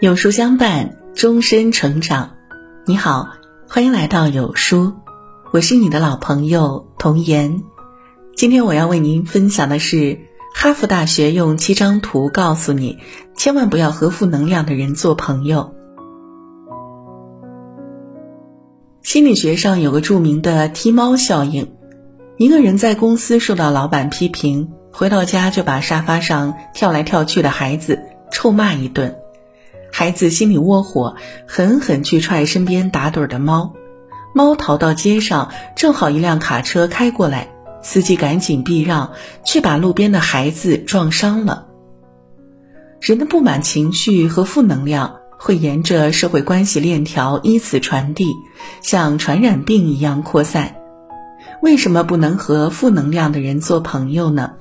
有书相伴，终身成长。你好，欢迎来到有书，我是你的老朋友童言。今天我要为您分享的是哈佛大学用七张图告诉你，千万不要和负能量的人做朋友。心理学上有个著名的踢猫效应，一个人在公司受到老板批评，回到家就把沙发上跳来跳去的孩子臭骂一顿。孩子心里窝火，狠狠去踹身边打盹的猫，猫逃到街上，正好一辆卡车开过来，司机赶紧避让，却把路边的孩子撞伤了。人的不满情绪和负能量会沿着社会关系链条依次传递，像传染病一样扩散。为什么不能和负能量的人做朋友呢？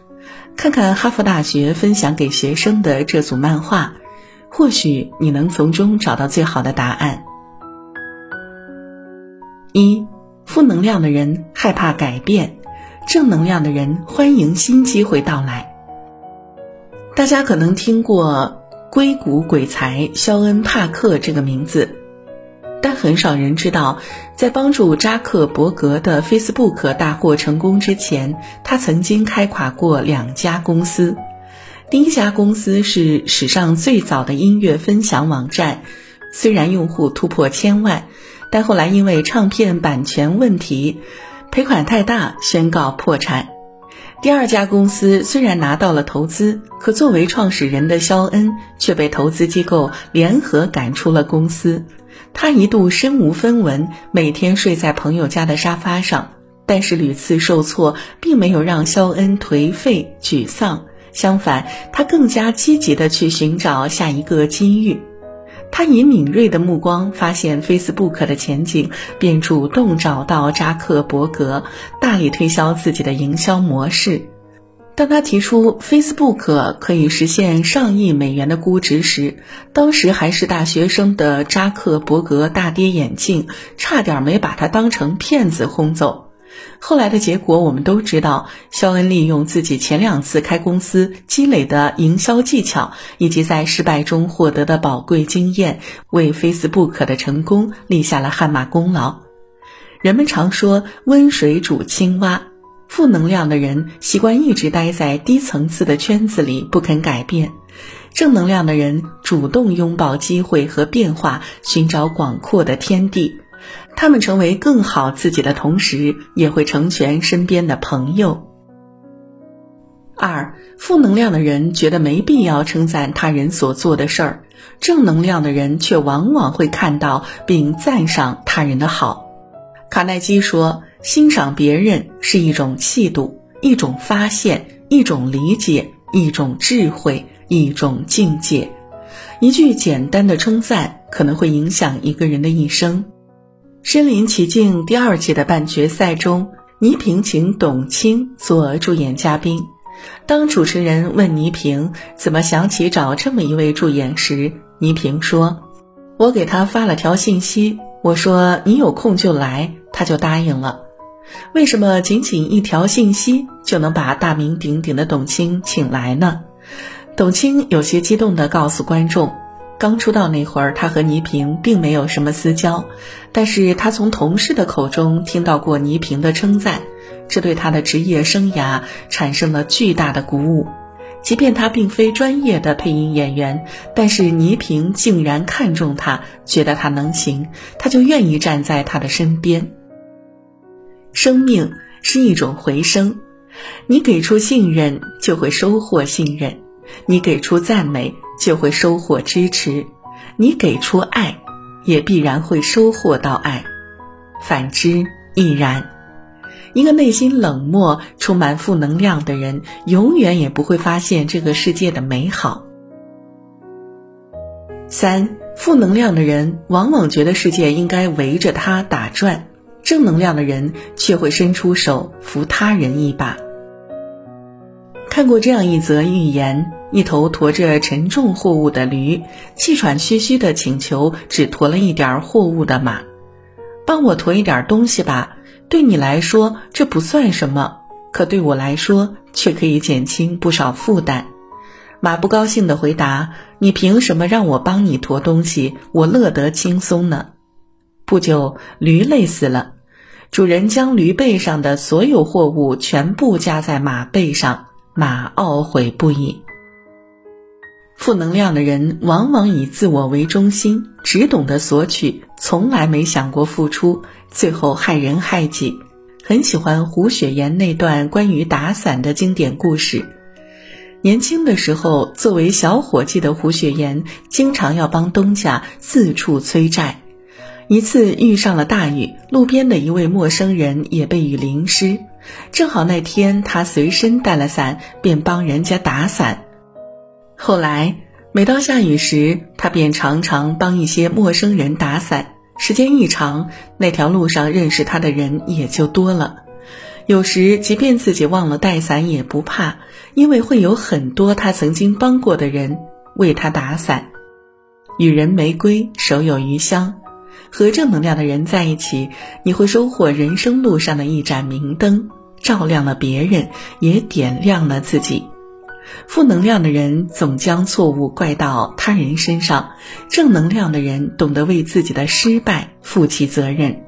看看哈佛大学分享给学生的这组漫画。或许你能从中找到最好的答案。一，负能量的人害怕改变，正能量的人欢迎新机会到来。大家可能听过硅谷鬼才肖恩·帕克这个名字，但很少人知道，在帮助扎克伯格的 Facebook 大获成功之前，他曾经开垮过两家公司。第一家公司是史上最早的音乐分享网站，虽然用户突破千万，但后来因为唱片版权问题，赔款太大，宣告破产。第二家公司虽然拿到了投资，可作为创始人的肖恩却被投资机构联合赶出了公司。他一度身无分文，每天睡在朋友家的沙发上，但是屡次受挫，并没有让肖恩颓废沮丧。相反，他更加积极地去寻找下一个机遇。他以敏锐的目光发现 Facebook 的前景，便主动找到扎克伯格，大力推销自己的营销模式。当他提出 Facebook 可以实现上亿美元的估值时，当时还是大学生的扎克伯格大跌眼镜，差点没把他当成骗子轰走。后来的结果我们都知道，肖恩利用自己前两次开公司积累的营销技巧，以及在失败中获得的宝贵经验，为 Facebook 的成功立下了汗马功劳。人们常说“温水煮青蛙”，负能量的人习惯一直待在低层次的圈子里不肯改变，正能量的人主动拥抱机会和变化，寻找广阔的天地。他们成为更好自己的同时，也会成全身边的朋友。二，负能量的人觉得没必要称赞他人所做的事儿，正能量的人却往往会看到并赞赏他人的好。卡耐基说：“欣赏别人是一种气度，一种发现，一种理解，一种智慧，一种境界。一句简单的称赞，可能会影响一个人的一生。”身临其境第二季的半决赛中，倪萍请董卿做助演嘉宾。当主持人问倪萍怎么想起找这么一位助演时，倪萍说：“我给他发了条信息，我说你有空就来，他就答应了。为什么仅仅一条信息就能把大名鼎鼎的董卿请来呢？”董卿有些激动地告诉观众。刚出道那会儿，他和倪萍并没有什么私交，但是他从同事的口中听到过倪萍的称赞，这对他的职业生涯产生了巨大的鼓舞。即便他并非专业的配音演员，但是倪萍竟然看中他，觉得他能行，他就愿意站在他的身边。生命是一种回声，你给出信任，就会收获信任；你给出赞美。就会收获支持，你给出爱，也必然会收获到爱，反之亦然。一个内心冷漠、充满负能量的人，永远也不会发现这个世界的美好。三，负能量的人往往觉得世界应该围着他打转，正能量的人却会伸出手扶他人一把。看过这样一则寓言：一头驮着沉重货物的驴，气喘吁吁地请求只驮了一点货物的马：“帮我驮一点东西吧。对你来说这不算什么，可对我来说却可以减轻不少负担。”马不高兴地回答：“你凭什么让我帮你驮东西？我乐得轻松呢。”不久，驴累死了，主人将驴背上的所有货物全部加在马背上，马懊悔不已。负能量的人往往以自我为中心，只懂得索取，从来没想过付出，最后害人害己。很喜欢胡雪岩那段关于打伞的经典故事。年轻的时候，作为小伙计的胡雪岩，经常要帮东家四处催债。一次遇上了大雨，路边的一位陌生人也被雨淋湿，正好那天他随身带了伞，便帮人家打伞。后来，每到下雨时，他便常常帮一些陌生人打伞。时间一长，那条路上认识他的人也就多了。有时，即便自己忘了带伞也不怕，因为会有很多他曾经帮过的人为他打伞。与人玫瑰，手有余香。和正能量的人在一起，你会收获人生路上的一盏明灯，照亮了别人，也点亮了自己。负能量的人总将错误怪到他人身上，正能量的人懂得为自己的失败负起责任。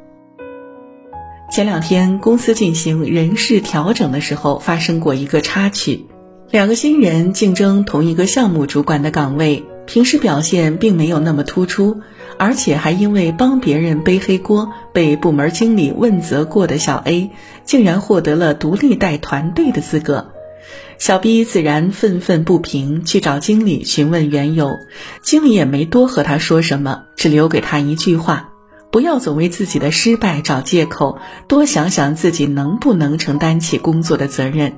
前两天公司进行人事调整的时候，发生过一个插曲：两个新人竞争同一个项目主管的岗位，平时表现并没有那么突出，而且还因为帮别人背黑锅被部门经理问责过的小 A，竟然获得了独立带团队的资格。小 B 自然愤愤不平，去找经理询问缘由。经理也没多和他说什么，只留给他一句话：不要总为自己的失败找借口，多想想自己能不能承担起工作的责任。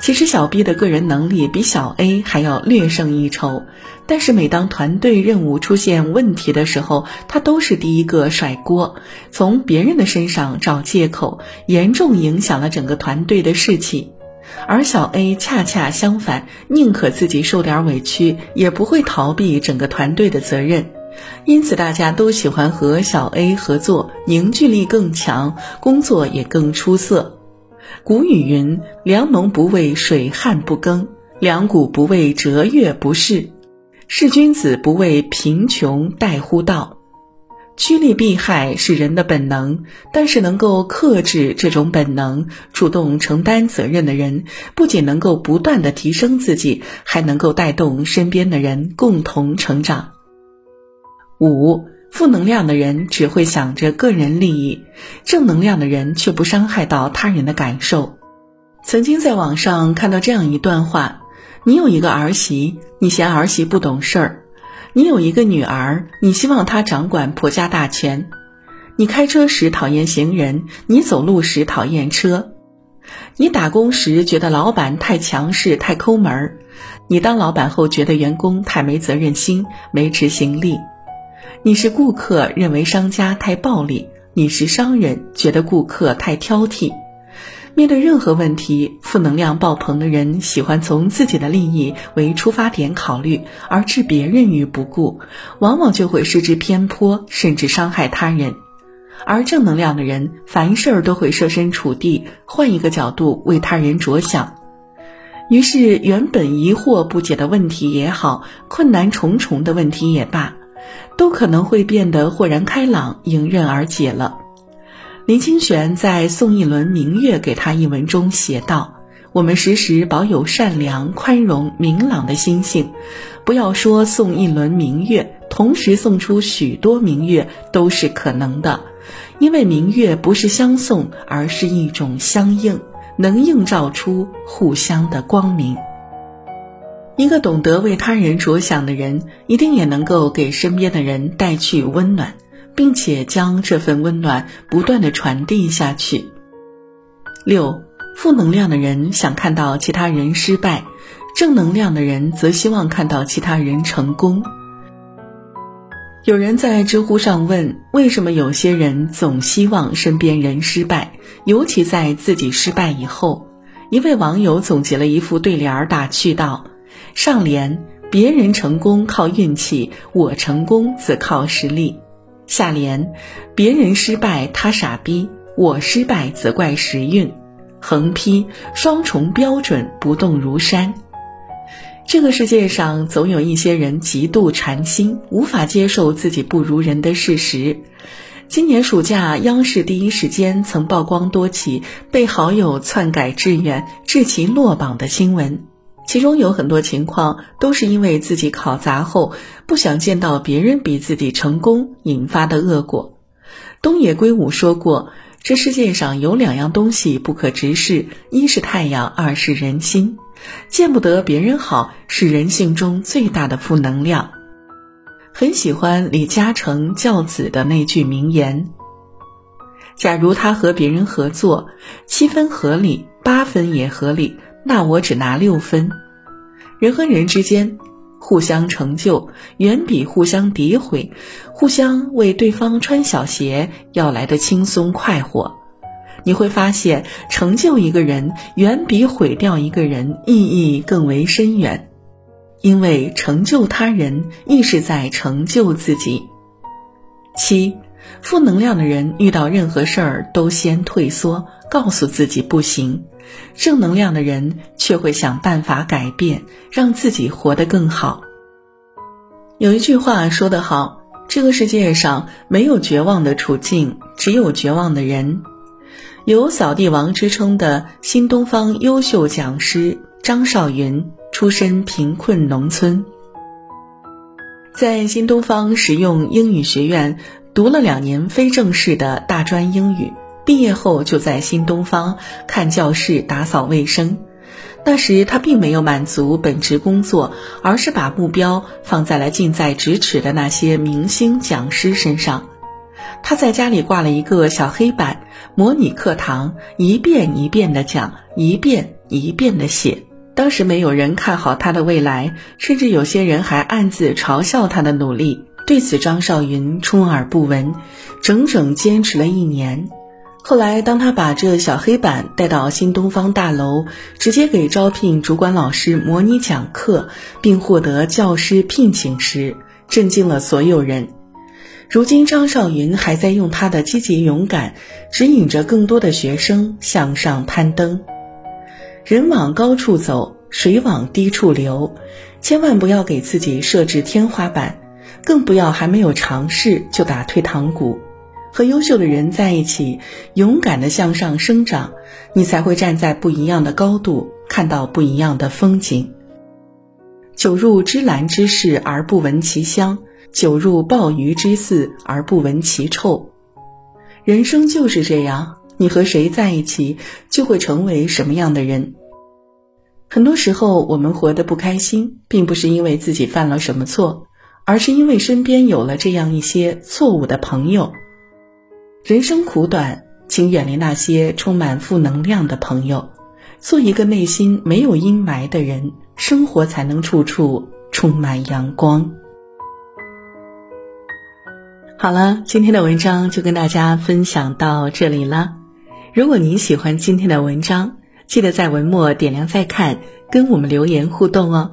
其实小 B 的个人能力比小 A 还要略胜一筹，但是每当团队任务出现问题的时候，他都是第一个甩锅，从别人的身上找借口，严重影响了整个团队的士气。而小 A 恰恰相反，宁可自己受点委屈，也不会逃避整个团队的责任。因此，大家都喜欢和小 A 合作，凝聚力更强，工作也更出色。古语云：“良农不为水旱不耕，良谷不为折月不仕，是君子不为贫穷待乎道。”趋利避害是人的本能，但是能够克制这种本能、主动承担责任的人，不仅能够不断的提升自己，还能够带动身边的人共同成长。五负能量的人只会想着个人利益，正能量的人却不伤害到他人的感受。曾经在网上看到这样一段话：你有一个儿媳，你嫌儿媳不懂事儿。你有一个女儿，你希望她掌管婆家大权；你开车时讨厌行人，你走路时讨厌车；你打工时觉得老板太强势、太抠门儿；你当老板后觉得员工太没责任心、没执行力；你是顾客，认为商家太暴力；你是商人，觉得顾客太挑剔。面对任何问题，负能量爆棚的人喜欢从自己的利益为出发点考虑，而置别人于不顾，往往就会失之偏颇，甚至伤害他人。而正能量的人，凡事儿都会设身处地，换一个角度为他人着想。于是，原本疑惑不解的问题也好，困难重重的问题也罢，都可能会变得豁然开朗，迎刃而解了。林清玄在送一轮明月给他一文中写道：“我们时时保有善良、宽容、明朗的心性，不要说送一轮明月，同时送出许多明月都是可能的，因为明月不是相送，而是一种相应，能映照出互相的光明。一个懂得为他人着想的人，一定也能够给身边的人带去温暖。”并且将这份温暖不断的传递下去。六，负能量的人想看到其他人失败，正能量的人则希望看到其他人成功。有人在知乎上问：为什么有些人总希望身边人失败，尤其在自己失败以后？一位网友总结了一副对联儿，打趣道：上联，别人成功靠运气，我成功则靠实力。下联，别人失败他傻逼，我失败则怪时运。横批，双重标准不动如山。这个世界上总有一些人极度馋心，无法接受自己不如人的事实。今年暑假，央视第一时间曾曝光多起被好友篡改志愿致其落榜的新闻，其中有很多情况都是因为自己考砸后不想见到别人比自己成功引发的恶果。东野圭吾说过：“这世界上有两样东西不可直视，一是太阳，二是人心。见不得别人好，是人性中最大的负能量。”很喜欢李嘉诚教子的那句名言：“假如他和别人合作，七分合理，八分也合理，那我只拿六分。”人和人之间，互相成就远比互相诋毁、互相为对方穿小鞋要来的轻松快活。你会发现，成就一个人远比毁掉一个人意义更为深远。因为成就他人，亦是在成就自己。七，负能量的人遇到任何事儿都先退缩，告诉自己不行；正能量的人却会想办法改变，让自己活得更好。有一句话说得好：这个世界上没有绝望的处境，只有绝望的人。有“扫地王”之称的新东方优秀讲师张少云。出身贫困农村，在新东方实用英语学院读了两年非正式的大专英语，毕业后就在新东方看教室、打扫卫生。那时他并没有满足本职工作，而是把目标放在了近在咫尺的那些明星讲师身上。他在家里挂了一个小黑板，模拟课堂，一遍一遍的讲，一遍一遍的写。当时没有人看好他的未来，甚至有些人还暗自嘲笑他的努力。对此，张少云充耳不闻，整整坚持了一年。后来，当他把这小黑板带到新东方大楼，直接给招聘主管老师模拟讲课，并获得教师聘请时，震惊了所有人。如今，张少云还在用他的积极勇敢，指引着更多的学生向上攀登。人往高处走，水往低处流，千万不要给自己设置天花板，更不要还没有尝试就打退堂鼓。和优秀的人在一起，勇敢的向上生长，你才会站在不一样的高度，看到不一样的风景。久入芝兰之室而不闻其香，久入鲍鱼之肆而不闻其臭。人生就是这样。你和谁在一起，就会成为什么样的人。很多时候，我们活得不开心，并不是因为自己犯了什么错，而是因为身边有了这样一些错误的朋友。人生苦短，请远离那些充满负能量的朋友，做一个内心没有阴霾的人，生活才能处处充满阳光。好了，今天的文章就跟大家分享到这里了。如果您喜欢今天的文章，记得在文末点亮再看，跟我们留言互动哦。